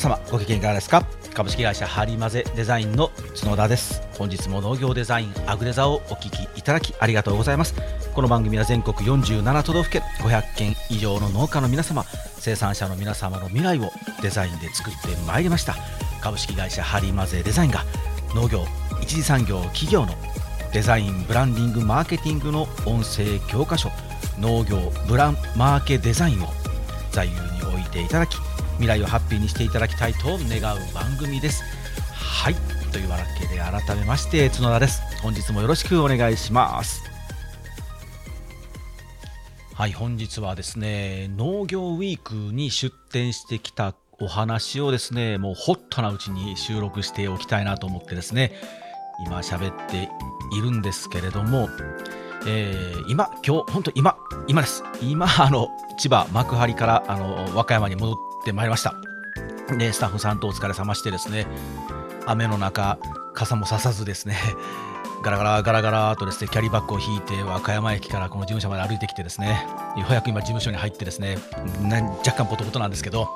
様ご機嫌いかがですか？株式会社ハリマゼデザインの角田です。本日も農業デザインアグデザをお聞きいただきありがとうございます。この番組は全国47都道府県500件以上の農家の皆様生産者の皆様の未来をデザインで作ってまいりました。株式会社ハリマゼデザインが農業一次産業企業のデザインブランディングマーケティングの音声教科書農業ブランマーケデザインを座右に置いていただき未来をハッピーにしていただきたいと願う番組です。はい。というわけで改めまして角田です。本日もよろしくお願いします。はい。本日はですね農業ウィークに出展してきたお話をですねもうホットなうちに収録しておきたいなと思ってですね今喋っているんですけれどもえー、今、今日、本当今、今です。今、あの、千葉幕張からあの和歌山に戻ってまいりました。で、スタッフさんとお疲れ様してですね、雨の中、傘もささずですね、ガラガラガラガラとですね、キャリーバッグを引いて和歌山駅からこの事務所まで歩いてきてですね、ようやく今事務所に入ってですね、若干ポトポトなんですけど、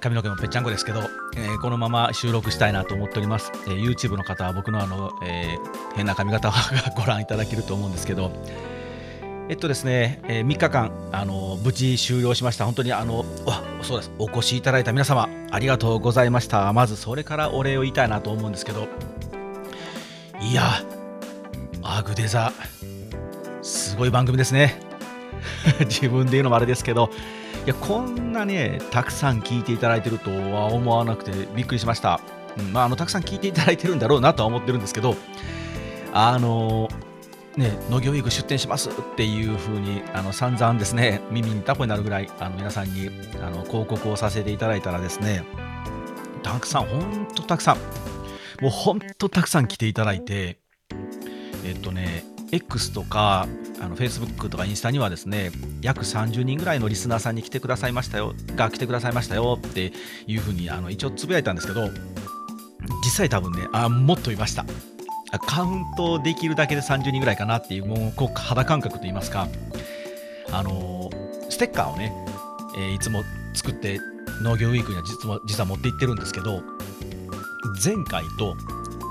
髪の毛もぺっちゃんこですけど、えー、このまま収録したいなと思っております。えー、YouTube の方は僕のあの、えー、変な髪型が ご覧いただけると思うんですけど、えっとですね、えー、3日間、あの無事終了しました。本当にあの、わそうです、お越しいただいた皆様、ありがとうございました。まずそれからお礼を言いたいなと思うんですけど、いや、アグデザ、すごい番組ですね。自分で言うのもあれですけど、いやこんなねたくさん聞いていただいてるとは思わなくてびっくりしました、うんまあ、あのたくさん聞いていただいてるんだろうなとは思ってるんですけどあのね、農業ウィーク出店しますっていう風にあに散々ですね 耳にタコになるぐらいあの皆さんにあの広告をさせていただいたらですねたくさん本当たくさんもう本当たくさん来ていただいてえっとね X とかあの Facebook とかインスタにはですね約30人ぐらいのリスナーさんに来てくださいましたよが来てくださいましたよっていうふうにあの一応つぶやいたんですけど実際多分ねあもっといました。カウントできるだけで30人ぐらいかなっていうもうこう肌感覚といいますかあのステッカーをね、えー、いつも作って農業ウィークには実は実は持って行ってるんですけど前回と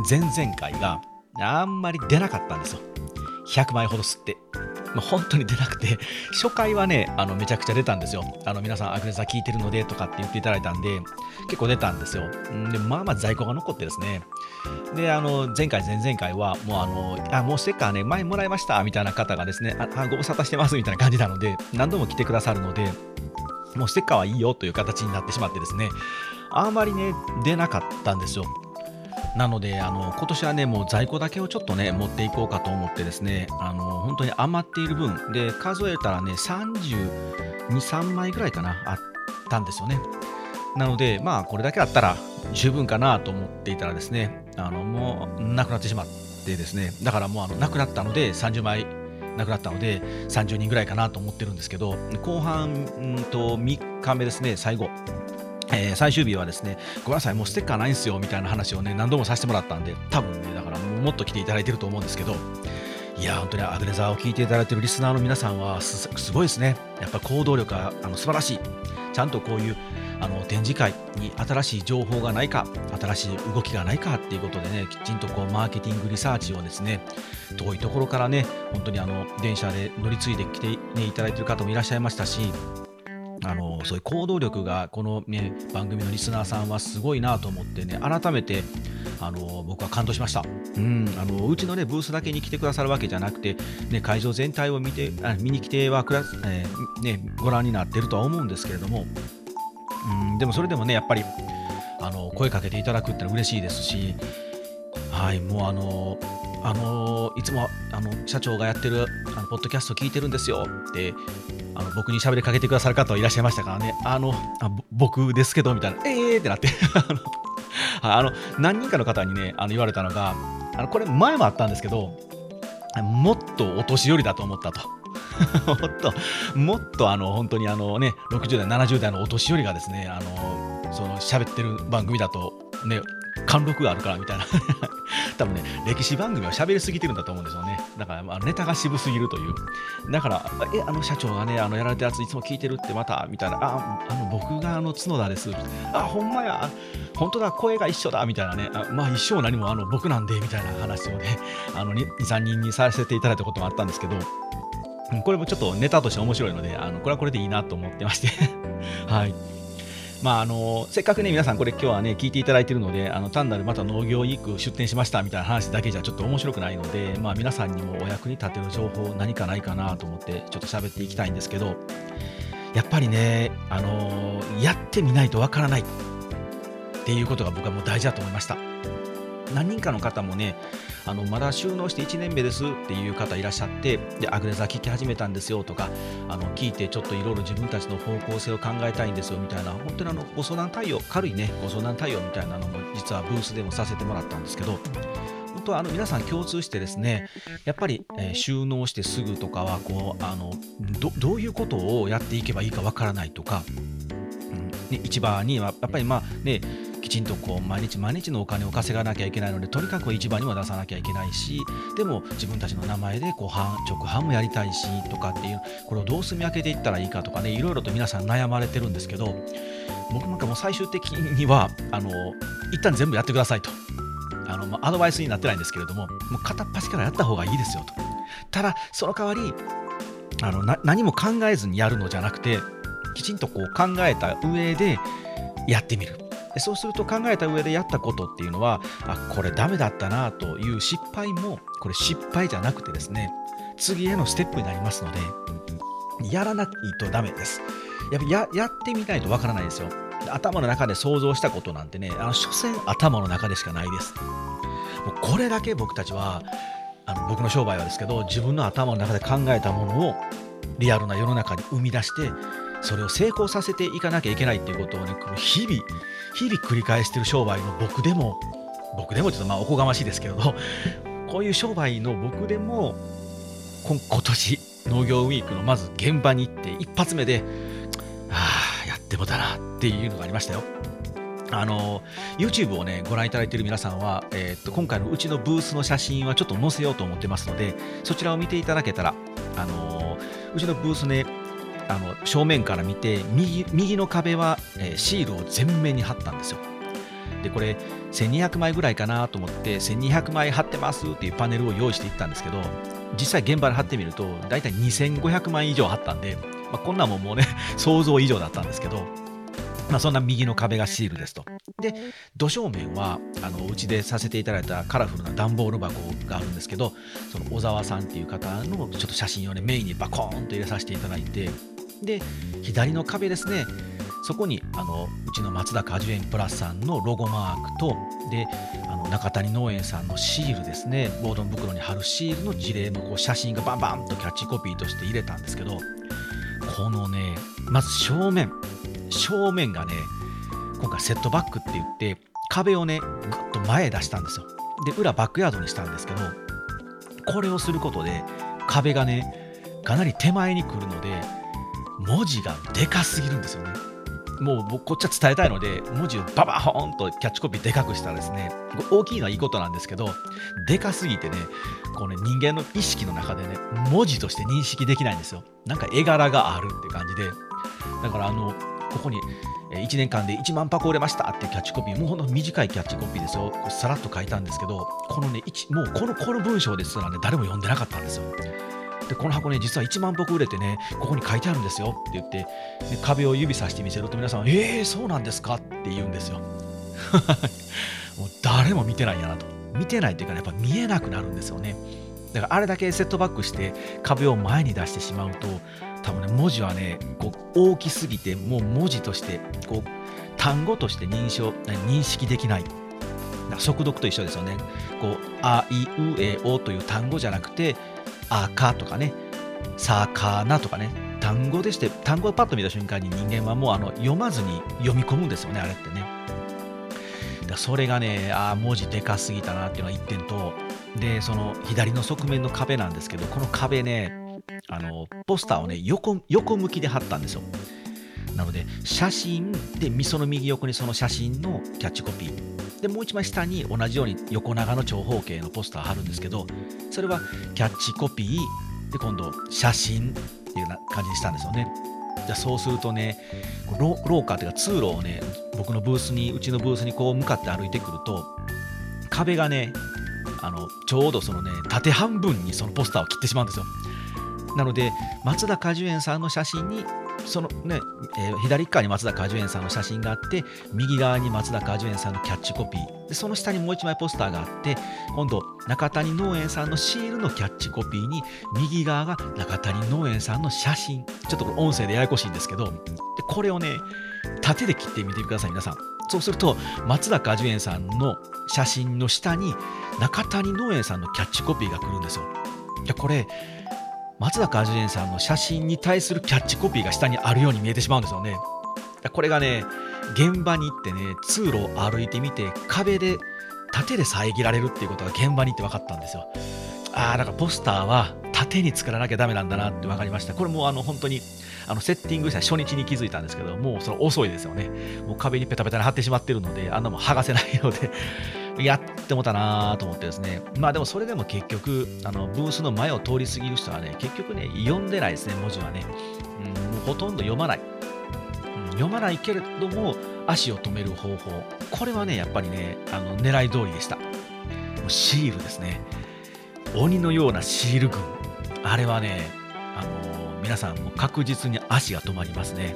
前々回があんまり出なかったんですよ100枚ほど吸って。まあ、本当に出なくて、初回はね、あのめちゃくちゃ出たんですよ。あの皆さん、アクレザ聞いてるのでとかって言っていただいたんで、結構出たんですよ。で、まあまあ在庫が残ってですね。で、あの前回、前々回は、もうあの、あ、もうステッカーね、前もらいましたみたいな方がですね、あご無沙汰してますみたいな感じなので、何度も来てくださるので、もうステッカーはいいよという形になってしまってですね、あんまりね、出なかったんですよ。なのであの今年はねもう在庫だけをちょっとね持っていこうかと思ってですねあの本当に余っている分で数えたらね32、3枚ぐらいかなあったんですよね。なのでまあこれだけあったら十分かなと思っていたらですねあのもうなくなってしまってですねだからもうあのなくなったので30枚なくなったので30人ぐらいかなと思ってるんですけど後半と3日目ですね最後えー、最終日はですね、ごめんなさい、もうステッカーないんですよみたいな話をね、何度もさせてもらったんで、多分ね、だからもっと来ていただいてると思うんですけど、いや、本当にアグレザーを聞いていただいてるリスナーの皆さんはすごいですね。やっぱ行動力があの素晴らしい。ちゃんとこういうあの展示会に新しい情報がないか、新しい動きがないかっていうことでね、きちんとこうマーケティングリサーチをですね、遠いところからね、本当にあの電車で乗り継いできて、ね、いただいてる方もいらっしゃいましたし、あのそういう行動力がこの、ね、番組のリスナーさんはすごいなと思ってね改めてあの僕は感動しました、うん、あのうちの、ね、ブースだけに来てくださるわけじゃなくて、ね、会場全体を見てあ見に来てはくら、えー、ね、ご覧になってるとは思うんですけれども、うん、でもそれでもねやっぱりあの声かけていただくってのは嬉しいですしはいもうあのあのいつもあの社長がやってるあのポッドキャスト聞いてるんですよ。ってあの僕に喋りかけてくださる方はいらっしゃいましたからね、あの、あ僕ですけど、みたいな、えーってなって。あの、何人かの方にね、あの言われたのが、あのこれ前もあったんですけど、もっとお年寄りだと思ったと。もっと、もっとあの本当にあのね、60代、70代のお年寄りがですね、あのその喋ってる番組だとね、貫禄があるからみたいな。多分ね歴史番組は喋りすぎてるんだと思うんですよね。だから、まあ、ネタが渋すぎるという。だからえあの社長がねあのやられたやついつも聞いてるってまた？みたいな。ああの僕があの角田です。あほんまや。本当だ。声が一緒だ。みたいなね。あまあ一緒何もあの僕なんでみたいな話をねあの23人にさせていただいたこともあったんですけど。これもちょっとネタとして面白いのであのこれはこれでいいなと思ってまして。はい。まああのせっかくね皆さんこれ今日はね聞いていただいているのであの単なるまた農業ウィーク出店しましたみたいな話だけじゃちょっと面白くないので、まあ、皆さんにもお役に立てる情報何かないかなと思ってちょっと喋っていきたいんですけどやっぱりねあのやってみないとわからないっていうことが僕はもう大事だと思いました。何人かの方もねあのまだ収納して1年目ですっていう方いらっしゃってでアグレザー聞き始めたんですよとかあの聞いてちょっといろいろ自分たちの方向性を考えたいんですよみたいな本当にあのご相談対応軽いねご相談対応みたいなのも実はブースでもさせてもらったんですけど本当はあの皆さん共通してですねやっぱり、え、収納してすぐとかはこうあのどういうことをやっていけばいいかわからないとか、うんね、市場にはやっぱりまあねきちんとこう毎日毎日のお金を稼がなきゃいけないのでとにかく市場には出さなきゃいけないしでも自分たちの名前でこう直販もやりたいしとかっていうこれをどう住み分けていったらいいかとかねいろいろと皆さん悩まれてるんですけど僕なんかもう最終的にはあの一旦全部やってくださいと。あの、まあ、アドバイスになってないんですけれどももう片っ端からやった方がいいですよと。ただその代わりあの何も考えずにやるのじゃなくてきちんとこう考えた上でやってみる。そうすると考えた上でやったことっていうのはあこれダメだったなという失敗もこれ失敗じゃなくてですね次へのステップになりますのでやらないとダメです。やっぱややってみないとわからないですよ。頭の中で想像したことなんてねあの所詮頭の中でしかないです。もうこれだけ僕たちはあの僕の商売はですけど自分の頭の中で考えたものをリアルな世の中に生み出してそれを成功させていかなきゃいけないっていうことをねこの日々日々繰り返してる商売の僕でも僕でもちょっとまあおこがましいですけれど こういう商売の僕でも今年農業ウィークのまず現場に行って一発目でああやってもだなっていうのがありましたよ。あの YouTube をねご覧いただいている皆さんは、えー、っと今回のうちのブースの写真はちょっと載せようと思ってますのでそちらを見ていただけたらあのうちのブースねあの正面から見て右右の壁は、えー、シールを全面に貼ったんですよ。でこれ1200枚ぐらいかなと思って1200枚貼ってますっていうパネルを用意していったんですけど実際現場で貼ってみると大体2500枚以上貼ったんで、まあ、こんなもんもうね 想像以上だったんですけど、まあ、そんな右の壁がシールですと。で土正面はあのうちでさせていただいたカラフルな段ボール箱があるんですけどその小沢さんっていう方のちょっと写真をねメインにバコーンと入れさせていただいてで左の壁ですね。そこにあのうちの松田果樹園プラスさんのロゴマークとであの中谷農園さんのシールですね。ボードン袋に貼るシールの事例のこう写真がバンバンとキャッチコピーとして入れたんですけどこのねまず正面。正面がね今回セットバックって言って壁をねぐっと前へ出したんですよ。で裏バックヤードにしたんですけどこれをすることで壁がねかなり手前に来るので文字がでかすぎるんですよね。もう僕こっちは伝えたいので文字をババホーンとキャッチコピーでかくしたらですね大きいのはいいことなんですけどでかすぎてねこうね人間の意識の中でね文字として認識できないんですよ。なんか絵柄があるって感じで。だからあのここに1年間で1万箱売れましたってキャッチコピーもうほんと短いキャッチコピーですよ。さらっと書いたんですけどこのねもうこのこの文章ですらね誰も読んでなかったんですよ。でこの箱ね実は1万歩売れてねここに書いてあるんですよって言って、壁を指さして見せると皆さんえー、そうなんですかって言うんですよ。もう誰も見てないんやなと。見てないっていうか、ね、やっぱ見えなくなるんですよね。だからあれだけセットバックして壁を前に出してしまうと多分ね文字はねこう大きすぎてもう文字としてこう単語として認証認識できない。速読と一緒ですよね。こう、あいうえおという単語じゃなくて、あかとかね、さかなとかね、単語でして、単語をパッと見た瞬間に人間はもうあの読まずに読み込むんですよね、あれってね。だそれがね、ああ、文字でかすぎたなっていうのが1点と、で、その左の側面の壁なんですけど、この壁ね、あのポスターをね横、横向きで貼ったんですよ。なので、写真で、みその右横にその写真のキャッチコピー。でもう1枚下に同じように横長の長方形のポスター貼るんですけどそれはキャッチコピーで今度写真っていうな感じにしたんですよね。じゃそうするとね廊下というか通路をね僕のブースにうちのブースにこう向かって歩いてくると壁がねあのちょうどそのね縦半分にそのポスターを切ってしまうんですよ。なので松田果樹園さんの写真にそのね、えー、左側に松田果樹園さんの写真があって右側に松田果樹園さんのキャッチコピー。でその下にもう一枚ポスターがあって今度中谷農園さんのシールのキャッチコピーに右側が中谷農園さんの写真。ちょっと音声でややこしいんですけどでこれをね縦で切ってみてください皆さん。そうすると松田果樹園さんの写真の下に中谷農園さんのキャッチコピーが来るんですよ。いやこれ松坂果樹園さんの写真に対するキャッチコピーが下にあるように見えてしまうんですよね。これがね、現場に行ってね、通路を歩いてみて、壁で、縦で遮られるっていうことが現場に行って分かったんですよ。ああ、だからポスターは縦に作らなきゃダメなんだなって分かりました。これもあの本当にあのセッティングした初日に気づいたんですけど、もうそれ遅いですよね。もう壁にペタペタに貼ってしまってるので、あんなもん剥がせないのでやってもたなと思ってですね、まあでもそれでも結局、あのブースの前を通り過ぎる人はね、結局ね、読んでないですね、文字はね。うん、もうほとんど読まない。うん、読まないけれども、足を止める方法。これはね、やっぱりね、あの狙い通りでした。もうシールですね。鬼のようなシール群。あれはね、あのー、皆さんも確実に足が止まりますね。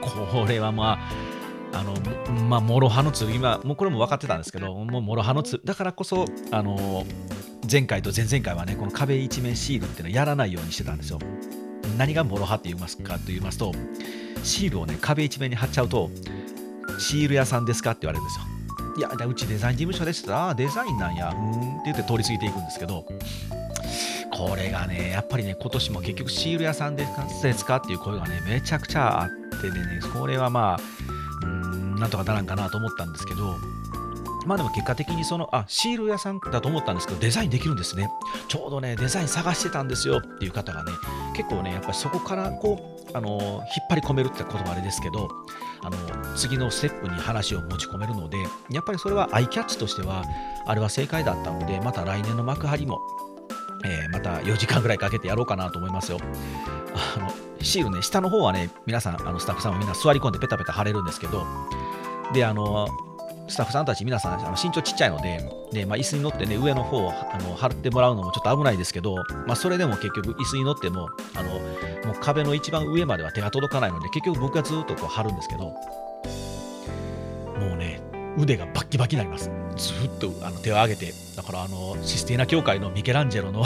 これはまあ、あの、まあ、諸刃の剣は、もうこれも分かってたんですけど、もう諸刃の剣、だからこそ、あの、前回と前々回はね、この壁一面シールっていうのをやらないようにしてたんですよ。何が諸刃って言いますかと言いますと、シールをね、壁一面に貼っちゃうと、シール屋さんですかって言われるんですよ。いや、うちデザイン事務所ですってああ、デザインなんや、うんって言って通り過ぎていくんですけど、これがね、やっぱりね、今年も結局シール屋さんですかっていう声がね、めちゃくちゃあってね、これはまあ、なんとかならんかなと思ったんですけど、まあでも結果的にその、あ、シール屋さんだと思ったんですけど、デザインできるんですね。ちょうどね、デザイン探してたんですよっていう方がね、結構ね、やっぱりそこからこう、あの、引っ張り込めるって言葉あれですけど、あの、次のステップに話を持ち込めるので、やっぱりそれはアイキャッチとしては、あれは正解だったので、また来年の幕張も、えー、また4時間ぐらいかけてやろうかなと思いますよ。あのシールね、下の方はね、皆さん、あのスタッフさんもみんな座り込んでペタペタ貼れるんですけど、で、あの、スタッフさんたち皆さんあの身長ちっちゃいので、でまあ、椅子に乗ってね、上の方をあの張ってもらうのもちょっと危ないですけど、まあ、それでも結局椅子に乗っても、あのもう壁の一番上までは手が届かないので、結局僕がずっとこう張るんですけど、もうね、腕がバッキバキになります。ずっとあの手を上げて、だからあのシスティーナ教会のミケランジェロの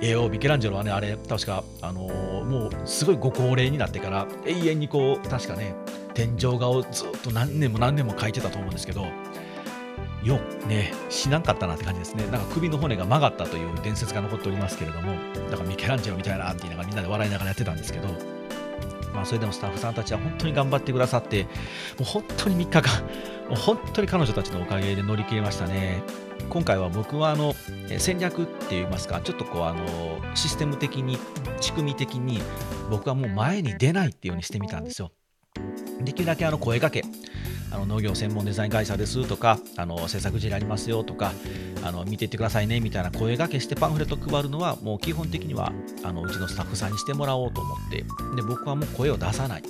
絵を、ミケランジェロはね、あれ、確か、あのもうすごいご高齢になってから、永遠にこう、確かね、天井画をずっと何年も何年も描いてたと思うんですけど、よ、ね、死なんかったなって感じですね。なんか首の骨が曲がったという伝説が残っておりますけれども、だからミケランジェロみたいなっていうのがみんなで笑いながらやってたんですけど、まあ、それでもスタッフさんたちは本当に頑張ってくださって、もう本当に3日間、もう本当に彼女たちのおかげで乗り切れましたね。今回は僕はあの戦略って言いますか、ちょっとこうあのシステム的に、仕組み的に、僕はもう前に出ないっていうようにしてみたんですよ。できるだけあの声かけ、あの農業専門デザイン会社ですとか、あの制作事例ありますよとか、あの見ていってくださいねみたいな声がけしてパンフレット配るのは、もう基本的にはあのうちのスタッフさんにしてもらおうと思って、で僕はもう声を出さない。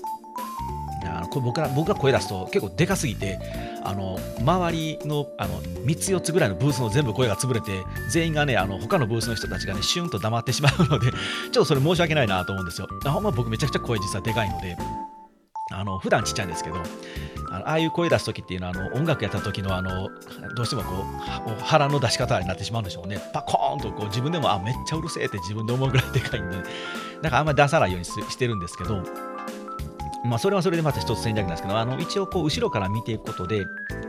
あのこ僕ら僕が声出すと結構でかすぎてあの周りのあの3つ4つぐらいのブースの全部声が潰れて全員がねあの他のブースの人たちがねシュンと黙ってしまうのでちょっとそれ申し訳ないなと思うんですよ。ほんま僕めちゃくちゃ声実はでかいのであの普段ちっちゃいんですけどあのああいう声出す時っていうのはあの音楽やった時のあのどうしてもこう腹の出し方になってしまうんでしょうね。パコーンとこう自分でもあめっちゃうるせえって自分で思うぐらいでかいんでだからあんまり出さないようにしてるんですけどまあ、それはそれでまた一つ戦略なんですけど、あの一応こう後ろから見ていくことで、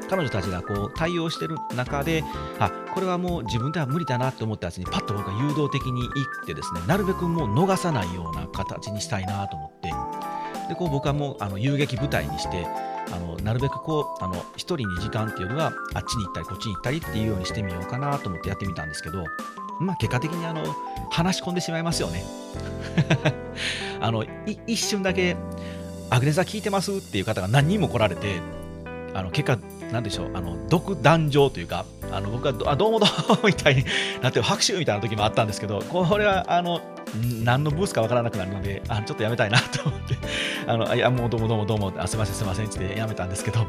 彼女たちがこう対応してる中で、あこれはもう自分では無理だなと思ったやつに、パッと僕は誘導的に行ってですね、なるべくもう逃さないような形にしたいなと思って、でこう僕はもうあの遊撃部隊にしてあのなるべくこうあの1人に時間っていうよりはあっちに行ったりこっちに行ったりっていうようにしてみようかなと思ってやってみたんですけど、まあ、結果的にあの話し込んでしまいますよね。あの一瞬だけアグネザ聞いてますっていう方が何人も来られてあの結果なんでしょう、あの独壇場というか、あの僕はどあどうもどうもみたいになって拍手みたいな時もあったんですけど、これはあの何のブースかわからなくなるので、あちょっとやめたいなと思って、あのいやもうどうもどうもどうもあ、すみません、すみませんってやめたんですけど、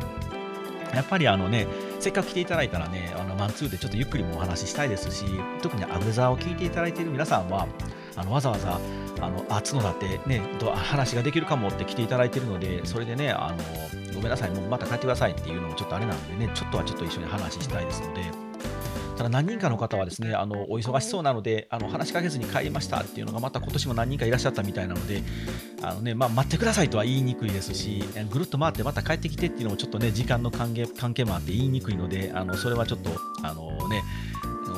やっぱりあのね、せっかく来ていただいたらね、あのマンツーでちょっとゆっくりもお話ししたいですし、特にアブザーを聞いていただいている皆さんは、あのわざわざあのあ角だってね話ができるかもって来ていただいているのでそれでねあのごめんなさいもうまた帰ってくださいっていうのもちょっとあれなんでねちょっとはちょっと一緒に話したいですので。ただ何人かの方はですねあのお忙しそうなのであの話しかけずに帰りましたっていうのがまた今年も何人かいらっしゃったみたいなのであの、ねまあ、待ってくださいとは言いにくいですしぐるっと回ってまた帰ってきてっていうのもちょっとね時間の関係関係もあって言いにくいのであのそれはちょっとあのね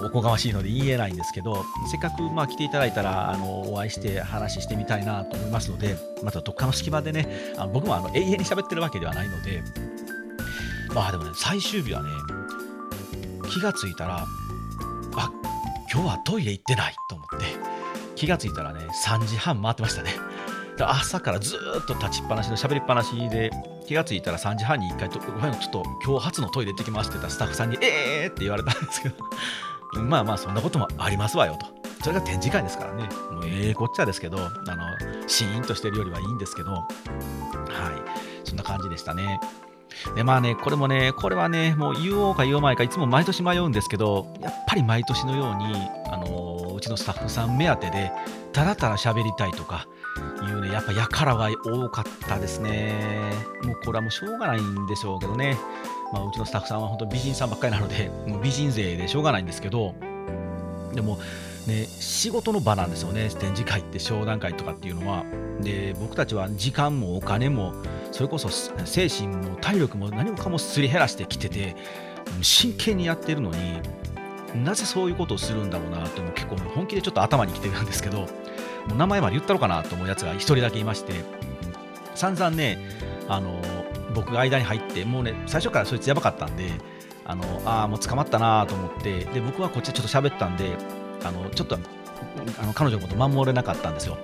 おこがましいので言えないんですけどせっかくまあ来ていただいたらあのお会いして話してみたいなと思いますのでまたどっかの隙間でねあの僕もあの永遠に喋ってるわけではないのでまあでもね最終日はね気がついたらあ今日はトイレ行ってないと思って。気がついたらね3時半回ってましたね。朝からずっと立ちっぱなしの喋りっぱなしで気がついたら3時半に1回とごめんちょっと今日初のトイレ行ってきますって言ったスタッフさんにえーって言われたんですけど。まあまあそんなこともありますわよと。それが展示会ですからね。もうええこっちゃですけどあのシーンとしてるよりはいいんですけど。はい。そんな感じでしたね。でまあね、これもね、これはね、もう言おうか言おうまいか、いつも毎年迷うんですけど、やっぱり毎年のように、あのうちのスタッフさん目当てで、ただただ喋りたいとかいうね、やっぱやからが多かったですね。もうこれはもうしょうがないんでしょうけどね。まあ、うちのスタッフさんは本当美人さんばっかりなので、もう美人勢でしょうがないんですけど、でも、ね、仕事の場なんですよね、展示会って商談会とかっていうのは。で、僕たちは時間もお金も、それこそ精神も体力も何もかもすり減らしてきてて、真剣にやってるのに、なぜそういうことをするんだろうなっても結構本気でちょっと頭にきてるんですけど、名前まで言ったのかなと思うやつが1人だけいまして、散々ね、あの僕が間に入って、もうね、最初からそいつやばかったんで、あのああ、もう捕まったなと思って、で僕はこっちでちょっと喋ったんで、あのちょっとあの彼女のこと守れなかったんですよ。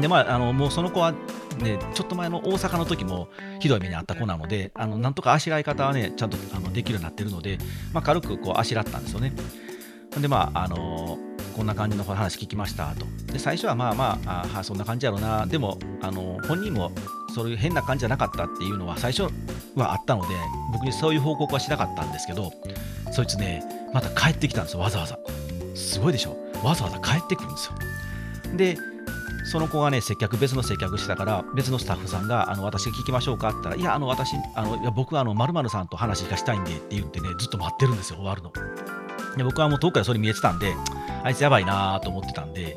でまあ、あのもうその子は、ね、ちょっと前の大阪の時もひどい目に遭った子なので、あのなんとかあしらい方はね、ちゃんとあのできるようになっているので、まあ、軽くこうあしらったんですよね。で、まあ、あのこんな感じの話聞きましたと。で、最初はまあまあ、あそんな感じやろうな、でも、あの本人もそういう変な感じじゃなかったっていうのは最初はあったので、僕にそういう報告はしなかったんですけど、そいつね、また帰ってきたんですよ、わざわざ。すごいでしょ。わざわざ帰ってくるんですよ。で、その子がね、接客、別の接客してたから、別のスタッフさんが、あの私聞きましょうかって言ったら、いや、あの私、あのいや僕はあの〇〇さんと話がしたいんでって言ってね、ずっと待ってるんですよ、終わるの。で僕はもう遠くからそれ見えてたんで、あいつやばいなと思ってたんで、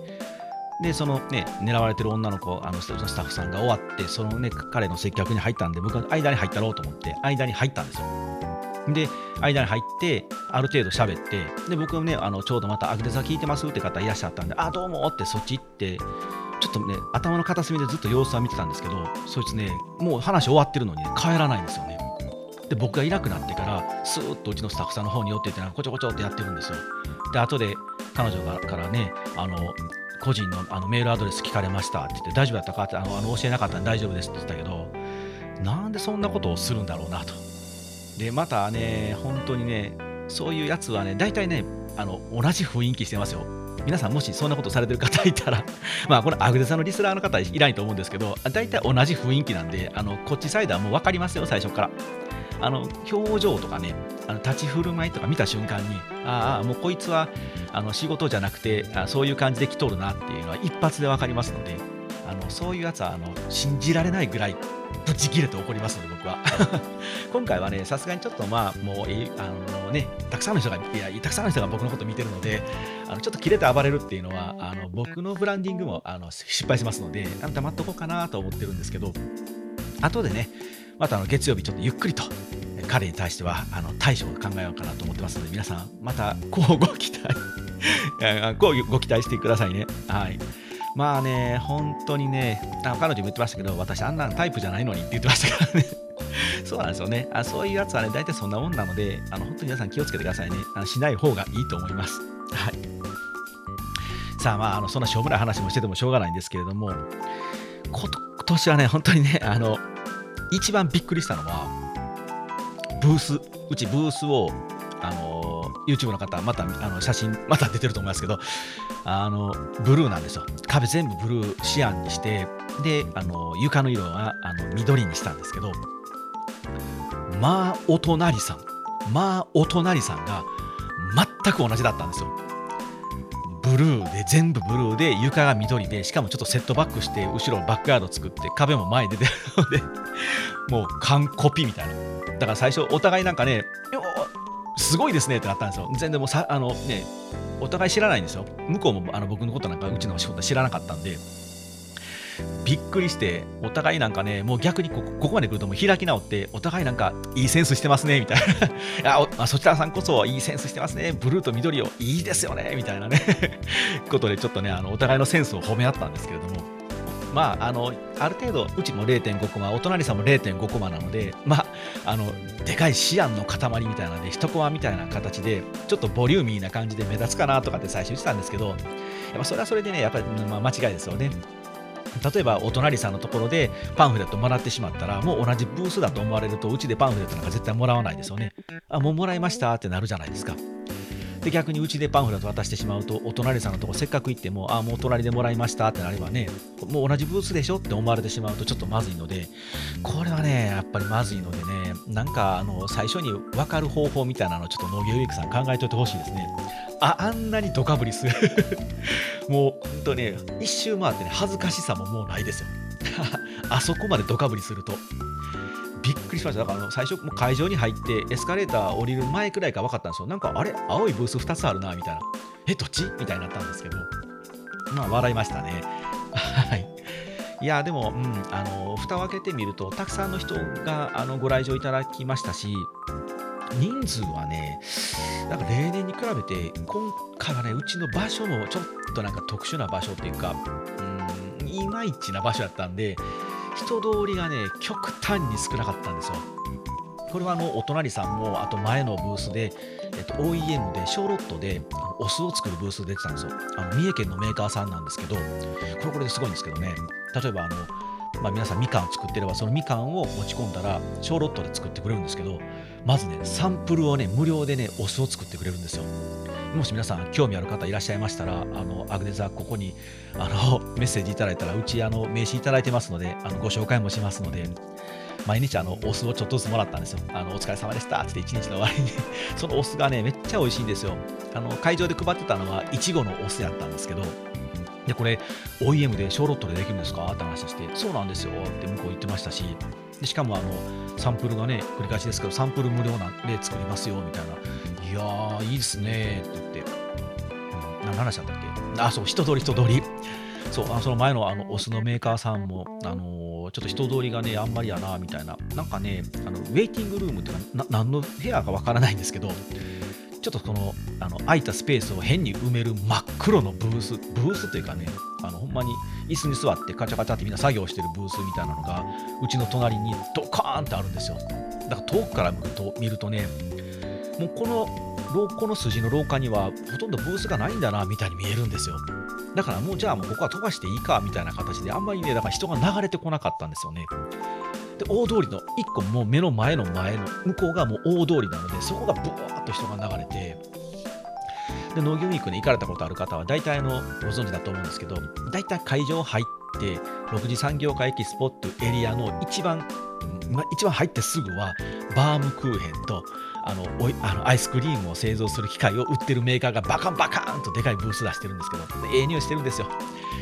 で、そのね、狙われてる女の子、あのスタッフさんが終わって、そのね、彼の接客に入ったんで、僕は間に入ったろうと思って、間に入ったんですよ。で、間に入って、ある程度喋って、で、僕はね、あのちょうどまた、アグデザ聞いてますって方いらっしゃったんで、あ、どうもってそっち行って、ちょっとね、頭の片隅でずっと様子は見てたんですけど、そいつね、もう話終わってるのに、ね、帰らないんですよね。で、僕がいなくなってから、スーッとうちのスタッフさんの方に寄ってって、こちょこちょってやってるんですよ。で、後で彼女からね、あの、個人のあのメールアドレス聞かれましたって言って、大丈夫だったか？って、あのあの教えなかったんで大丈夫ですって言ったけど、なんでそんなことをするんだろうなと。で、またね、本当にね、そういうやつはね、大体ね、あの同じ雰囲気してますよ。皆さんもしそんなことされてる方いたら まあこのアグデさんのリスナーの方いないと思うんですけど、大体同じ雰囲気なんで、あのこっちサイドはもう分かりますよ、最初から。あの表情とかね、あの立ち振る舞いとか見た瞬間に、ああ、もうこいつはあの仕事じゃなくてあ、そういう感じで来とるなっていうのは一発で分かりますので、あのそういうやつはあの信じられないぐらいぶち切れて怒りますので、僕は。今回はね、さすがにちょっとまあ、もう、あのね、たくさんの人が、いや、たくさんの人が僕のこと見てるので、あのちょっと切れて暴れるっていうのは、あの僕のブランディングもあの失敗しますので、あの黙っとこうかなと思ってるんですけど、後でね、またあの月曜日ちょっとゆっくりと彼に対してはあの対処を考えようかなと思ってますので皆さんまたこうご期待 こうご期待してくださいねはいまあね本当にねあ彼女も言ってましたけど私あんなタイプじゃないのにって言ってましたからね。そうなんですよね。あそういうやつはね大体そんなもんなのであの本当に皆さん気をつけてくださいね。あのしない方がいいと思います。はい。さあまああのそんなしょうもない話もしててもしょうがないんですけれども今年はね本当にねあの一番びっくりしたのは、ブース。うちブースを YouTube の方またあの写真また出てると思いますけどあのブルーなんですよ。壁全部ブルーシアンにしてであの床の色はあの緑にしたんですけどまあお隣さんまあお隣さんが全く同じだったんですよ。ブルーで全部ブルーで床が緑でしかもちょっとセットバックして後ろバックヤード作って壁も前に出てるのでもう完コピみたいな。だから最初お互いなんかねすごいですねってなったんですよ。全然もうさあのねお互い知らないんですよ。向こうもあの僕のことなんかうちの仕事知らなかったんで。びっくりしてお互いなんかねもう逆にこここまで来るともう開き直ってお互いなんかいいセンスしてますねみたいな。あそちらさんこそいいセンスしてますね。ブルーと緑をいいですよねみたいなね。ことでちょっとねあのお互いのセンスを褒め合ったんですけれども。まあ、あのある程度、うちも0.5コマ、お隣さんも0.5コマなので、まあ、あのでかいシアンの塊みたいなので、1コマみたいな形で、ちょっとボリューミーな感じで目立つかなとかって最初言ってたんですけど、やっぱそれはそれでね、やっぱり、まあ、間違いですよね。例えばお隣さんのところでパンフレットもらってしまったらもう同じブースだと思われるとうちでパンフレットなんか絶対もらわないですよね。あもうもらいましたってなるじゃないですか。で逆にうちでパンフレット渡してしまうとお隣さんのとこせっかく行ってもああもう隣でもらいましたってなればねもう同じブースでしょって思われてしまうとちょっとまずいのでこれはねやっぱりまずいのでねなんかあの最初に分かる方法みたいなのをちょっと農業ウィークさん考えておいてほしいですね。ああんなにドカぶりする。もうほんとね一周回ってね恥ずかしさももうないですよ。あそこまでドカぶりすると。びっくりしました。だからあの最初、もう会場に入ってエスカレーター降りる前くらいから分かったんですよ。なんか、あれ青いブース2つあるな、みたいな。え、どっちみたいになったんですけど、まあ、笑いましたね。はい。いや、でも、うん、あの、蓋を開けてみると、たくさんの人があのご来場いただきましたし、人数はね、なんか例年に比べて、今回はね、うちの場所もちょっとなんか特殊な場所っていうか、うん、いまいちな場所だったんで、人通りがね極端に少なかったんですよ。これはあのお隣さんもあと前のブースで、えっと、OEM でショーロットでお酢を作るブース出てたんですよ。あの三重県のメーカーさんなんですけどこれこれですごいんですけどね。例えばあのまあ、皆さんみかんを作ってればそのみかんを持ち込んだら小ロットで作ってくれるんですけどまずねサンプルをね無料でねお酢を作ってくれるんですよ。もし皆さん興味ある方いらっしゃいましたらあのアグネザここにあの メッセージいただいたらうちあの名刺いただいてますのであのご紹介もしますので毎日あのお酢をちょっとずつもらったんですよ。あのお疲れ様でしたって一日の終わりに そのお酢がねめっちゃ美味しいんですよ。あの会場で配ってたのはいちごのお酢やったんですけどで、これ、OEM で小ロットでできるんですか？って話して、そうなんですよって向こう言ってましたし、でしかもあのサンプルがね、繰り返しですけど、サンプル無料なんで作りますよみたいな、いやー、いいですねって言って、うん、何の話だったっけ？あ、そう、人通り、人通り。そうあその前のあのオスのメーカーさんも、あのー、ちょっと人通りがね、あんまりやなみたいな、なんかね、あのウェイティングルームっていうか、な何の部屋かわからないんですけど、ちょっとこのあの空いたスペースを変に埋める真っ黒のブース、ブースというかね、あのほんまに椅子に座ってカチャカチャってみんな作業してるブースみたいなのが、うちの隣にドカーンってあるんですよ。だから遠くから見ると見るとね、もうこの廊下の筋の廊下にはほとんどブースがないんだなみたいに見えるんですよ。だからもうじゃあもうここは飛ばしていいかみたいな形であんまりね、だから人が流れてこなかったんですよね。で大通りの1個もう目の前の前の向こうがもう大通りなのでそこがブワーッと人が流れてで農業ウィークに行かれたことある方は大体のご存知だと思うんですけど大体会場入って6次産業化駅スポットエリアの一番、ま、一番入ってすぐはバームクーヘンとあのおいあのアイスクリームを製造する機械を売ってるメーカーがバカンバカンとでかいブース出してるんですけどええ匂いしてるんですよ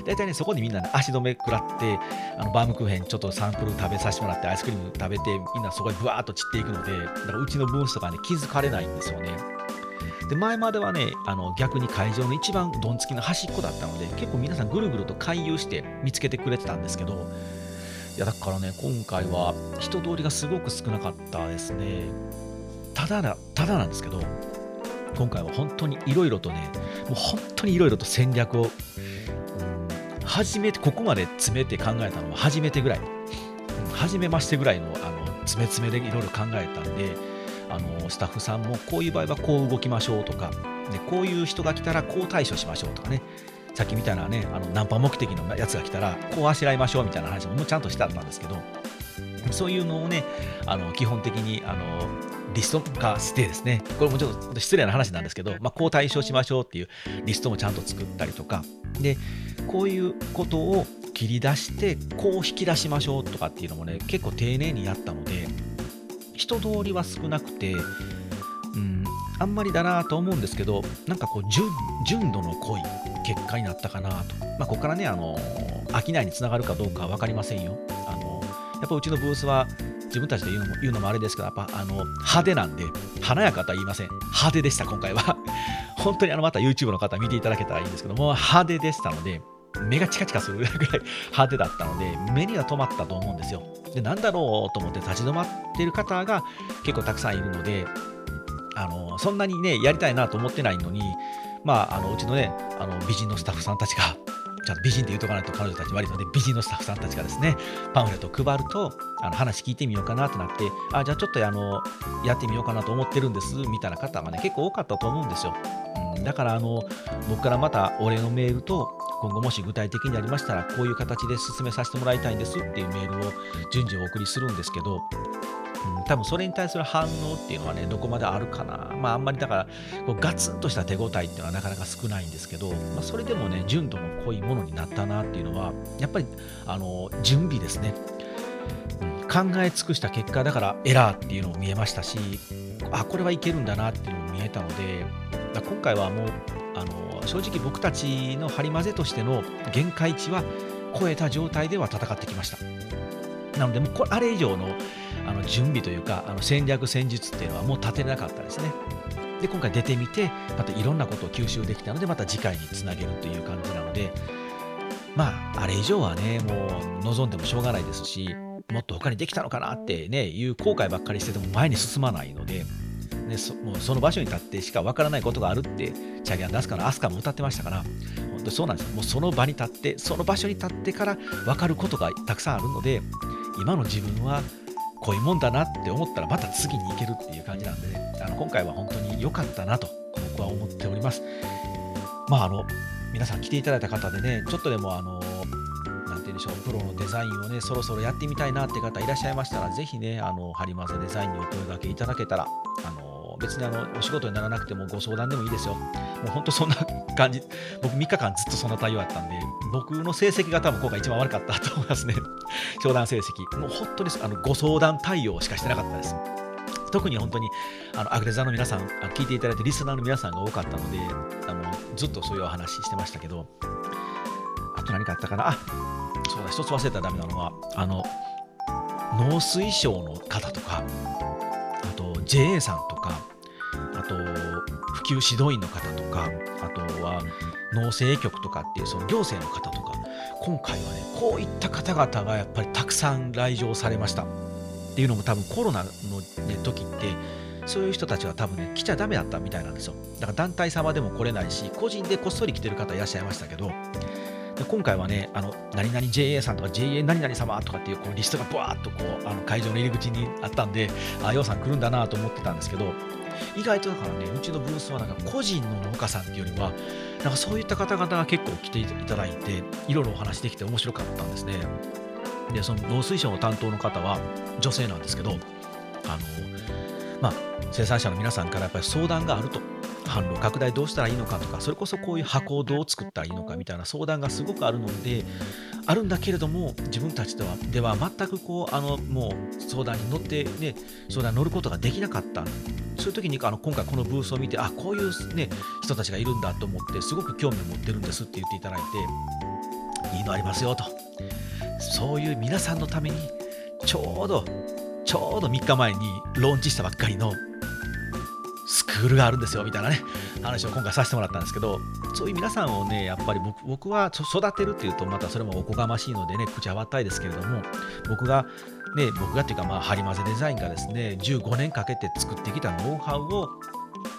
大体ね、そこにみんな、ね、足止め食らって、あのバームクーヘンちょっとサンプル食べさせてもらって、アイスクリーム食べて、みんなそこにブワーッと散っていくので、だからうちのブースとかね、気づかれないんですよね。で前まではねあの逆に会場の一番どんつきの端っこだったので結構皆さんぐるぐると回遊して見つけてくれてたんですけどいやだからね今回は人通りがすごく少なかったですねただなただなんですけど今回は本当にいろいろとねもう本当にいろいろと戦略を初めて、ここまで詰めて考えたのは初めてぐらい、初めましてぐらいのあの詰め詰めでいろいろ考えたんで、あのスタッフさんもこういう場合はこう動きましょうとか、でこういう人が来たらこう対処しましょうとかね、さっきみたいなね、あのナンパ目的のやつが来たらこうあしらいましょうみたいな話もちゃんとしてあったんですけど、そういうのをね、あの基本的にあのリスト化してですね、これもちょっと失礼な話なんですけど、まあ、こう対処しましょうっていうリストもちゃんと作ったりとか、で、こういうことを切り出して、こう引き出しましょうとかっていうのもね、結構丁寧にやったので、人通りは少なくて、うん、あんまりだなと思うんですけど、なんかこう純、純度の濃い結果になったかなと。まあ、ここからね、あの、商いにつながるかどうかは分かりませんよ。あの、やっぱうちのブースは、自分たちで言うのも言うのもあれですけど、やっぱあの派手なんで、華やかとは言いません。派手でした、今回は。本当にあのまた YouTube の方見ていただけたらいいんですけども、派手でしたので、目がチカチカするぐらい 派手だったので、目には止まったと思うんですよ。で、なんだろうと思って立ち止まってる方が結構たくさんいるので、あのそんなにね、やりたいなと思ってないのに、まあ、あのうちのね、あの美人のスタッフさんたちが、ちゃんと美人って言うとかないと彼女たち悪いので、美人のスタッフさんたちがですね、パンフレットを配ると、あの話聞いてみようかなってなって、あ、じゃあちょっとあのやってみようかなと思ってるんです、みたいな方がね、結構多かったと思うんですよ。うん、だからあの、僕からまたお礼のメールと、今後もし具体的にありましたら、こういう形で進めさせてもらいたいんですっていうメールを順次お送りするんですけど、うん、多分それに対する反応っていうのはね、どこまであるかな。まあ、あんまりだから、こうガツンとした手応えっていうのはなかなか少ないんですけど、まあ、それでもね、純度の濃いものになったなっていうのは、やっぱり、あの、準備ですね。うん、考え尽くした結果だからエラーっていうのも見えましたし、あ、これはいけるんだなっていうのも見えたので、今回はもう、あの、正直僕たちの張り混ぜとしての限界値は超えた状態では戦ってきました。なので、もうこれあれ以上のあの準備というかあの戦略戦術っていうのはもう立てれなかったですね。で今回出てみてまたいろんなことを吸収できたのでまた次回につなげるという感じなのでまああれ以上はねもう望んでもしょうがないですしもっと他にできたのかなってねいう後悔ばっかりしてても前に進まないので。ね、そもうその場所に立ってしかわからないことがあるってチャギアン・ダスカのアスカも歌ってましたから本当そうなんですもうその場に立ってその場所に立ってから分かることがたくさんあるので今の自分はこういうもんだなって思ったらまた次に行けるっていう感じなんでね、あの今回は本当に良かったなと僕は思っております。まああの、皆さん来ていただいた方でね、ちょっとでもあの、なんて言うんでしょう、プロのデザインをね、そろそろやってみたいなって方いらっしゃいましたら、ぜひね、あの、ハリマゼデザインにお声掛けいただけたら、あの、別にあのお仕事にならなくてもご相談でもいいですよ。もう本当そんな感じ、僕3日間ずっとそんな対応やったんで、僕の成績が多分今回一番悪かったと思いますね。商談成績。もう本当にあのご相談対応しかしてなかったです。特に本当にあのアグレザーの皆さん、聞いていただいてリスナーの皆さんが多かったので、あのずっとそういうお話してましたけど、あと何かあったかな？あそうだ、一つ忘れたらダメなのは、あの、農水省の方とか、JA さんとか、あと普及指導員の方とか、あとは農政局とかっていうその行政の方とか、今回はね、こういった方々がやっぱりたくさん来場されました。っていうのも多分コロナの、ね、時って、そういう人たちは多分ね、来ちゃダメだったみたいなんですよ。だから団体様でも来れないし、個人でこっそり来てる方いらっしゃいましたけど、で今回はね、あの何々 JA さんとか JA 何々様とかっていうこうリストがぶわっとこうあの会場の入り口にあったんで、あ、ようさん来るんだなと思ってたんですけど、意外とだからね、うちのブースはなんか個人の農家さんっていうよりは、なんかそういった方々が結構来ていただいて、いろいろお話できて面白かったんですね。で、その農水省の担当の方は女性なんですけど、あの、まあ、生産者の皆さんからやっぱり相談があると。販路拡大どうしたらいいのかとか、それこそこういう箱をどう作ったらいいのかみたいな相談がすごくあるので、あるんだけれども、自分たちではでは全くこう、あの、もう相談に乗って、ね、相談に乗ることができなかった。そういう時にあの今回このブースを見て、あ、こういう、ね、人たちがいるんだと思って、すごく興味を持ってるんですって言っていただいて、いいのありますよと。そういう皆さんのために、ちょうど、ちょうど3日前にローンチしたばっかりのクールがあるんですよみたいなね話を今回させてもらったんですけどそういう皆さんをねやっぱり僕僕は育てるっていうとまたそれもおこがましいのでね口はわったいですけれども僕がね僕がっていうかまあハリマゼデザインがですね15年かけて作ってきたノウハウを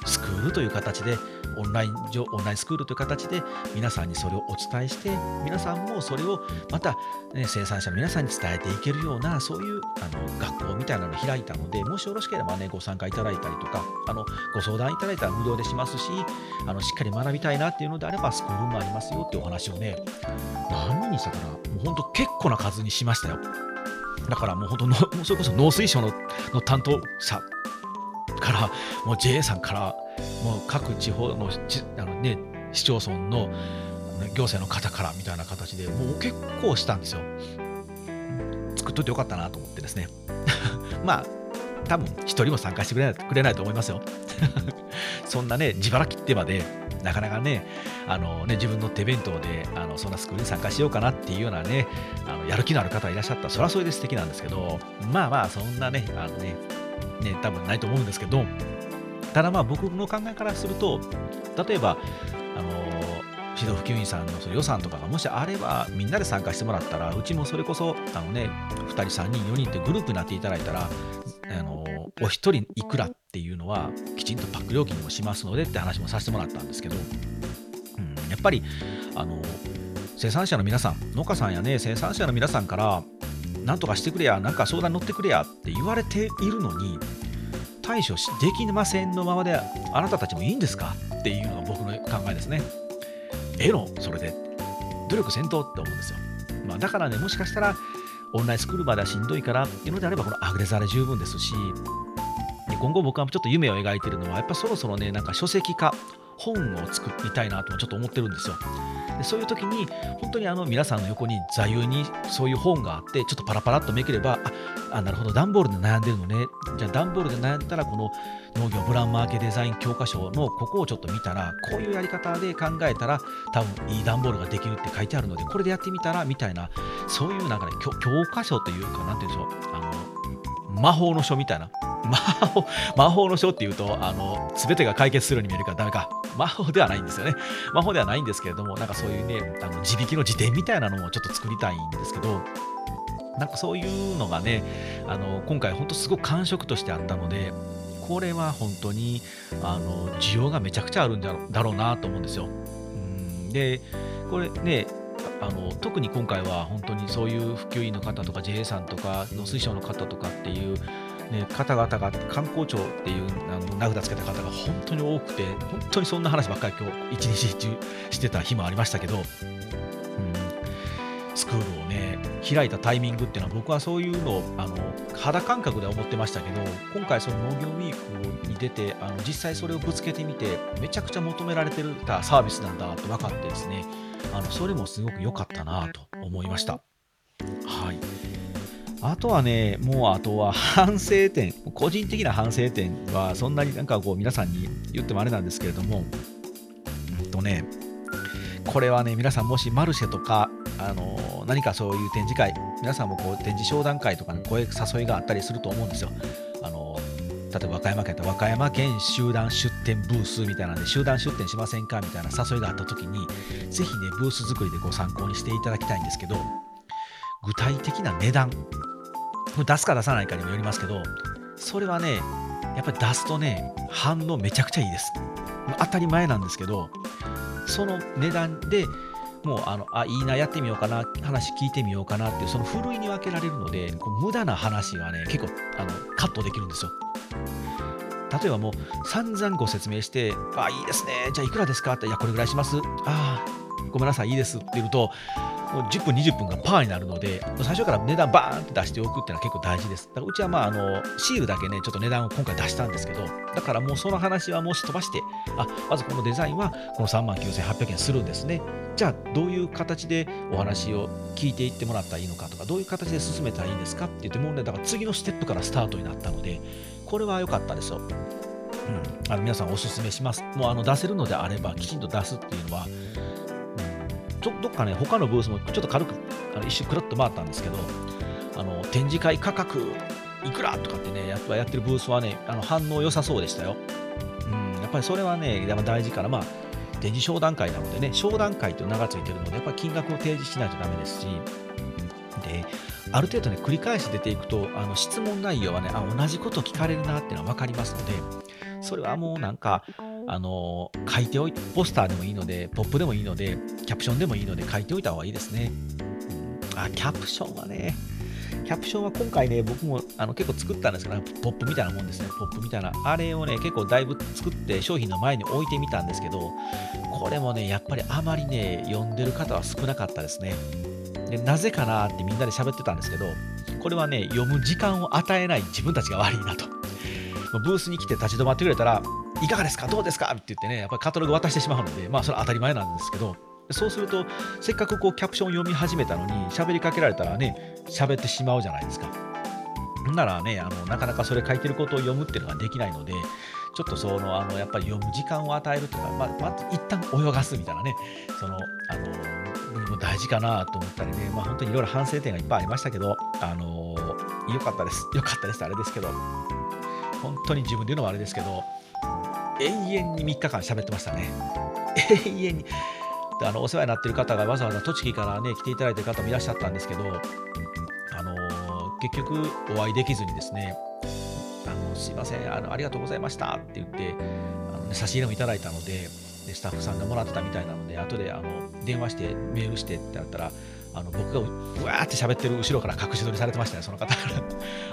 救うという形でオンライン上オンラインスクールという形で皆さんにそれをお伝えして皆さんもそれをまた、ね、生産者の皆さんに伝えていけるようなそういうあの学校みたいなのを開いたのでもしよろしければねご参加いただいたりとかあのご相談いただいたら無料でしますしあのしっかり学びたいなっていうのであればスクールもありますよっていうお話をね何人にしたかな？もう本当結構な数にしましたよ。だからもう本当のそれこそ農水省のの担当者からもう JA さんからもう各地方のあの、ね、市町村の行政の方からみたいな形でもう結構したんですよ。作っといてよかったなと思ってですね。まあ多分一人も参加してくれないれないと思いますよ。そんなね自腹切ってまでなかなかねあのね自分の手弁当であのそんなスクールに参加しようかなっていうようなねあのやる気のある方いらっしゃったらそれはそれで素敵なんですけどまあまあそんなねあのねね多分ないと思うんですけどただまあ僕の考えからすると例えばあの指導普及員さんのその予算とかがもしあればみんなで参加してもらったらうちもそれこそあのね2人3人4人ってグループになっていただいたらあのお一人いくらっていうのはきちんとパック料金にもしますのでって話もさせてもらったんですけど、うん、やっぱりあの生産者の皆さん農家さんやね生産者の皆さんから何とかしてくれやなんか相談乗ってくれやって言われているのに対処できませんのままであなたたちもいいんですかっていうのが僕の考えですね。ええのそれで努力せんとって思うんですよ。まあ、だからねもしかしたらオンラインスクールまではしんどいからっていうのであればこのアグレザーで十分ですし今後僕はちょっと夢を描いてるのはやっぱそろそろねなんか書籍化本を作りたいなとちょっと思ってるんですよ。でそういう時に本当にあの皆さんの横に座右にそういう本があってちょっとパラパラっとめければああなるほど段ボールで悩んでるのね。じゃあ段ボールで悩んだらこの農業ブランマーケデザイン教科書のここをちょっと見たらこういうやり方で考えたら多分いい段ボールができるって書いてあるのでこれでやってみたらみたいなそういうなんかね教科書というか何て言うんでしょう。あの魔法の書みたいな。魔法魔法の書っていうとあの全てが解決するように見えるからダメか。魔法ではないんですよね。魔法ではないんですけれどもなんかそういうねあの自力の辞典みたいなのもちょっと作りたいんですけどなんかそういうのがねあの今回本当すごく感触としてあったのでこれは本当にあの需要がめちゃくちゃあるんだろうなと思うんですよ。うん。でこれねあの特に今回は本当にそういう普及員の方とか JA さんとか農水省の方とかっていうね、方々が観光庁っていうあの名札つけた方が本当に多くて本当にそんな話ばっかり今日一日中してた日もありましたけど、うん、スクールをね開いたタイミングっていうのは僕はそういうのをあの肌感覚で思ってましたけど今回その農業ウィークに出てあの実際それをぶつけてみてめちゃくちゃ求められてたサービスなんだと分かってですねあのそれもすごく良かったなと思いました。はいあとはね、もうあとは反省点、個人的な反省点はそんなになんかこう皆さんに言ってもあれなんですけれども、うんとね、これはね、皆さんもしマルシェとか、あの何かそういう展示会、皆さんもこう展示商談会とかの声誘いがあったりすると思うんですよ。例えば和歌山県と和歌山県集団出店ブースみたいなんで集団出店しませんかみたいな誘いがあった時にぜひねブース作りでご参考にしていただきたいんですけど具体的な値段出すか出さないかにもよりますけどそれはねやっぱり出すとね反応めちゃくちゃいいです。当たり前なんですけどその値段でもうあのあいいなやってみようかな話聞いてみようかなっていうそのふるいに分けられるのでこう無駄な話がね結構あのカットできるんですよ。例えばもう散々ご説明して「あいいですね。じゃあいくらですか?」って「いやこれぐらいします」「ああごめんなさいいいです」って言うともう10分、20分がパーになるので、最初から値段バーンって出しておくっていうのは結構大事です。だからうちはまああのシールだけね、ちょっと値段を今回出したんですけど、だからもうその話はもし飛ばして、あまずこのデザインはこの3万9800円するんですね。じゃあどういう形でお話を聞いていってもらったらいいのかとか、どういう形で進めたらいいんですかって言ってもうね、だから次のステップからスタートになったので、これは良かったですよ。うん、あの皆さんおすすめします。もうあの出せるのであればきちんと出すっていうのは、どどっかね、他のブースもちょっと軽くあの一瞬くるっと回ったんですけど、あの展示会価格いくらとかってね、やっぱやってるブースはね、あの反応良さそうでしたよ。うん、やっぱりそれはね、大事から、まあ、展示商談会なのでね、商談会という名がついてるので、やっぱり金額を提示しないとダメですし、で、ある程度ね、繰り返し出ていくと、あの質問内容はね、あ、同じこと聞かれるなっていうのは分かりますので、それはもうなんか、あの書いておいて、ポスターでもいいので、ポップでもいいので、キャプションでもいいので書いておいた方がいいですね。うん、あ、キャプションはね、キャプションは今回ね、僕もあの結構作ったんですけど、ポップみたいなもんですね、ポップみたいな。あれをね、結構だいぶ作って商品の前に置いてみたんですけど、これもね、やっぱりあまりね、読んでる方は少なかったですね。でなぜかなってみんなで喋ってたんですけど、これはね、読む時間を与えない自分たちが悪いなと。ブースに来て立ち止まってくれたら、いかがですか、どうですか？って言ってね、やっぱりカタログ渡してしまうので、まあ、それは当たり前なんですけど、そうすると、せっかくこうキャプションを読み始めたのに、喋りかけられたらね、喋ってしまうじゃないですか。ならねあの、なかなかそれ書いてることを読むっていうのができないので、ちょっとそのあのやっぱり読む時間を与えるとか、まあ、まず一旦泳がすみたいなね、そのあの大事かなと思ったりね、まあ、本当にいろいろ反省点がいっぱいありましたけど、あの良かったです、良かったですあれですけど、本当に自分で言うのもあれですけど、永遠に3日間喋ってましたね。永遠に。であのお世話になってる方がわざわざ栃木からね来ていただいてる方もいらっしゃったんですけど、あの結局お会いできずにですねあのすいませんあのありがとうございましたって言ってあの、ね、差し入れもいただいたのででスタッフさんがもらってたみたいなので後であの電話してメールしてってなったらあの僕がうわーって喋ってる後ろから隠し撮りされてましたね、その方か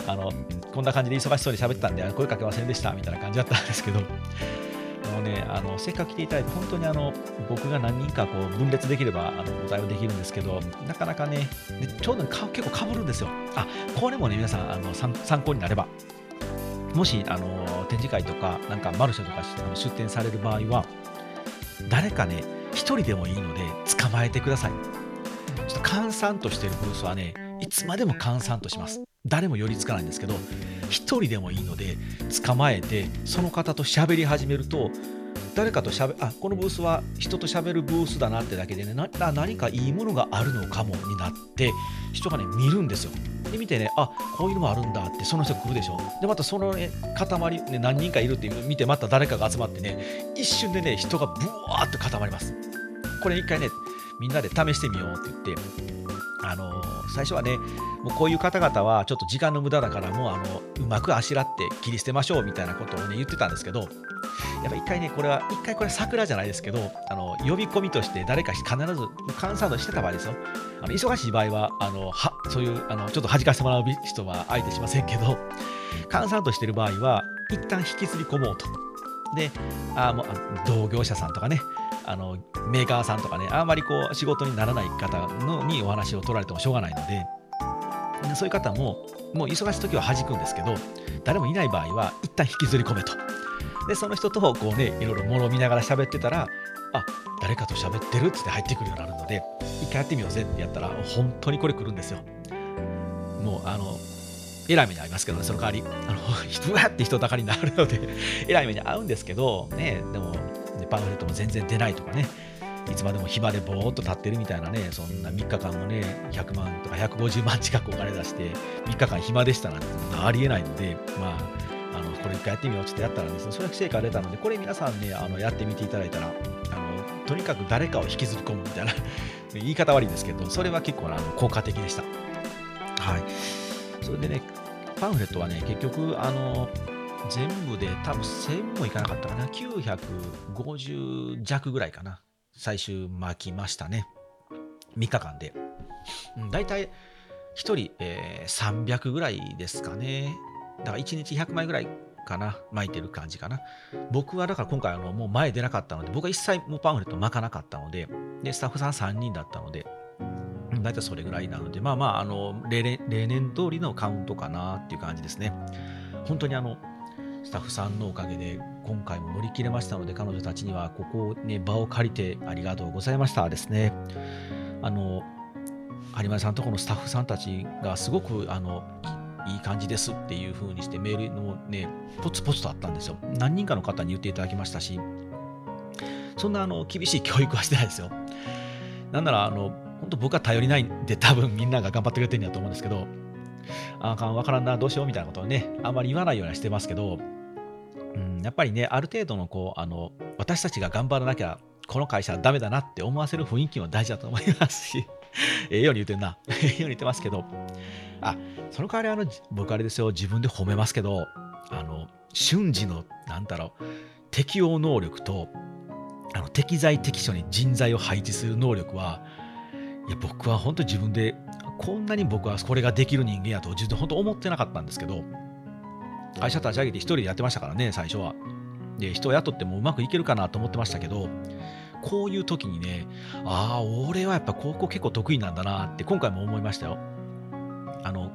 ら あのこんな感じで忙しそうに喋ってたんで声かけませんでしたみたいな感じだったんですけどもうね、あのせっかく来ていただいて、本当にあの僕が何人かこう分裂できればあのお対応できるんですけど、なかなかね、でちょうどか結構かぶるんですよ。あこれもね、皆さんあの参考になれば、もしあの展示会とか、なんかマルシェとか出展される場合は、誰かね、1人でもいいので捕まえてください。ちょっと閑散としてるブースはね、いつまでも閑散とします。誰も寄りつかないんですけど1人でもいいので捕まえてその方と喋り始めると誰かとしゃべあこのブースは人と喋るブースだなってだけでねな何かいいものがあるのかもになって人がね見るんですよ。で見てねあこういうのもあるんだってその人来るでしょ。でまたそのね塊、ね、何人かいるって見てまた誰かが集まってね一瞬でね人がブワーっと固まります。これ一回ねみんなで試してみようって言ってあの最初はね、もうこういう方々はちょっと時間の無駄だから、もうあのうまくあしらって切り捨てましょうみたいなことをね言ってたんですけど、やっぱ一回ね、これは、一回これ桜じゃないですけど、あの呼び込みとして誰か必ず監査ードしてた場合ですよ。あの忙しい場合は、あのはそういうあのちょっと弾かせてもらう人は相手しませんけど、監査ードしてる場合は、一旦引きずり込もうと。で、あもう同業者さんとかね、あのメーカーさんとかね、あんまりこう仕事にならない方のにお話を取られてもしょうがないので、そういう方も、もう忙しい時は弾くんですけど、誰もいない場合は、一旦引きずり込めと。で、その人とこうね、いろいろ物を見ながら喋ってたら、あ誰かと喋ってるってって入ってくるようになるので、一回やってみようぜってやったら、本当にこれ来るんですよ。もう、あの、えらい目に遭いますけどね、その代わり、あの、ふわって人だかりになるので、えらい目に遭うんですけど、ね、でも、パンフレットも全然出ないとかね、いつまでも暇でぼーっと立ってるみたいなね、そんな3日間もね、100万とか150万近くお金出して、3日間暇でしたなんてありえないので、まあ、あのこれ一回やってみようってやったらですね、それは成果が出たので、これ皆さんね、あのやってみていただいたら、あのとにかく誰かを引きずり込むみたいな 言い方悪いんですけど、それは結構あの効果的でした。はい。それでね、パンフレットはね、結局、あの、全部で多分1000もいかなかったかな。950弱ぐらいかな。最終巻きましたね。3日間で。うん、大体1人、えー、300ぐらいですかね。だから1日100枚ぐらいかな。巻いてる感じかな。僕はだから今回あのもう前出なかったので、僕は一切もうパンフレット巻かなかったので、で、スタッフさん3人だったので、大体それぐらいなので、まあまあ、あの例年例年通りのカウントかなっていう感じですね。本当にあの、スタッフさんのおかげで今回も乗り切れましたので彼女たちにはここをね場を借りてありがとうございましたですね。あの有馬さんとこのスタッフさんたちがすごくあのいい感じですっていう風にしてメールのねポツポツとあったんですよ。何人かの方に言っていただきましたしそんなあの厳しい教育はしてないですよ。なんならあの本当僕は頼りないんで多分みんなが頑張ってくれてるんやと思うんですけどあかん、わからんな、どうしようみたいなことをね、あんまり言わないようにしてますけど、うん、やっぱりね、ある程度のこうあの私たちが頑張らなきゃ、この会社はダメだなって思わせる雰囲気も大事だと思いますし、ええように言ってんな、ええように言ってますけど、あその代わりあの、僕あれですよ、自分で褒めますけど、あの瞬時の、なんだろう、適応能力と、あの適材適所に人材を配置する能力は、いや僕は本当自分でこんなに僕はこれができる人間やと自分で本当思ってなかったんですけど会社立ち上げて一人でやってましたからね、最初は。で、人を雇ってもうまくいけるかなと思ってましたけど、こういう時にね、ああ、俺はやっぱ高校結構得意なんだなって今回も思いましたよ。あの、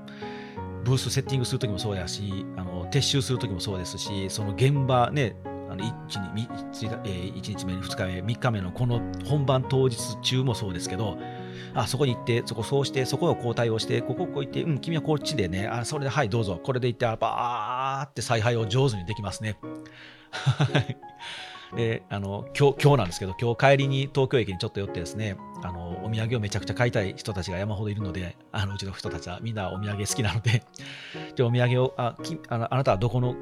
ブースセッティングするときもそうやし、あの撤収するときもそうですし、その現場ね、あの 1, 日 1, 1日目、2日目、3日目のこの本番当日中もそうですけど、あそこに行って、そこそうして、そこを交代をして、こここう行って、うん、君はこっちでね、あそれで、はい、どうぞ、これで行って、ばーって采配を上手にできますね。はい。で、あの、今日、今日なんですけど、今日帰りに東京駅にちょっと寄ってですね、あの、お土産をめちゃくちゃ買いたい人たちが山ほどいるので、あの、うちの人たちはみんなお土産好きなので、で、お土産を、あ、きあのあなたはどこの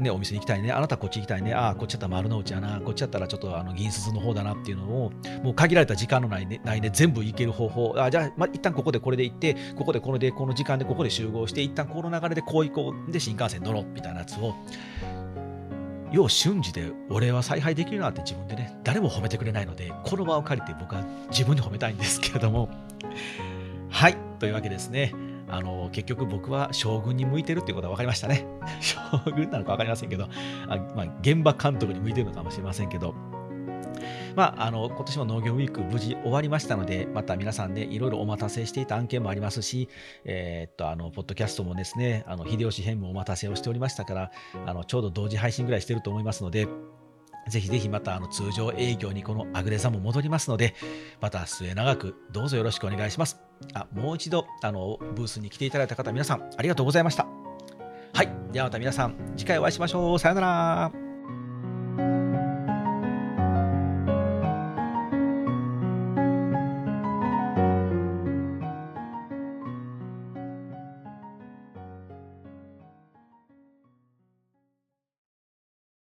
ね、お店に行きたいね、あなたこっち行きたいね、ああ、こっちやったら丸の内やな、こっちやったらちょっとあの銀鈴の方だなっていうのを、もう限られた時間の内で、内で全部行ける方法、あじゃあ、まあ、一旦ここでこれで行って、ここでこれでこの時間でここで集合して、一旦この流れでこう行こう、で新幹線乗ろうみたいなやつを、要瞬時で俺は采配できるなって自分でね、誰も褒めてくれないので、この場を借りて僕は自分に褒めたいんですけれども、はい、というわけですね。あの結局僕は将軍に向いてるっていうことは分かりましたね。将軍なのか分かりませんけど、あまあ、現場監督に向いてるのかもしれませんけど、まあ、あの今年も農業ウィーク無事終わりましたので、また皆さんね、いろいろお待たせしていた案件もありますし、えー、っと、あの、ポッドキャストもですね、あの秀吉編もお待たせをしておりましたから、あのちょうど同時配信ぐらいしてると思いますので、ぜひぜひまたあの通常営業にこのアグレザも戻りますので、また末永くどうぞよろしくお願いします。あもう一度あのブースに来ていただいた方、皆さんありがとうございました。はい。ではまた皆さん、次回お会いしましょう。さよなら。